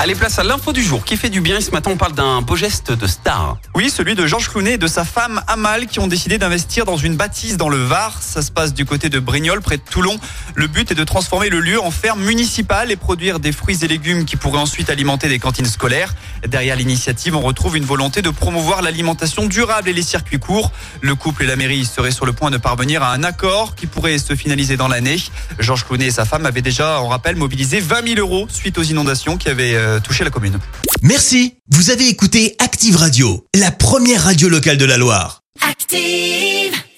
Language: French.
Allez, place à l'info du jour qui fait du bien. Et ce matin, on parle d'un beau geste de star. Oui, celui de Georges Clounet et de sa femme Amal qui ont décidé d'investir dans une bâtisse dans le Var. Ça se passe du côté de Brignoles, près de Toulon. Le but est de transformer le lieu en ferme municipale et produire des fruits et légumes qui pourraient ensuite alimenter des cantines scolaires. Derrière l'initiative, on retrouve une volonté de promouvoir l'alimentation durable et les circuits courts. Le couple et la mairie seraient sur le point de parvenir à un accord qui pourrait se finaliser dans l'année. Georges Clounet et sa femme avaient déjà, on rappelle, mobilisé 20 000 euros suite aux inondations qui avaient euh, touché la commune. Merci, vous avez écouté Active Radio, la première radio locale de la Loire. Active.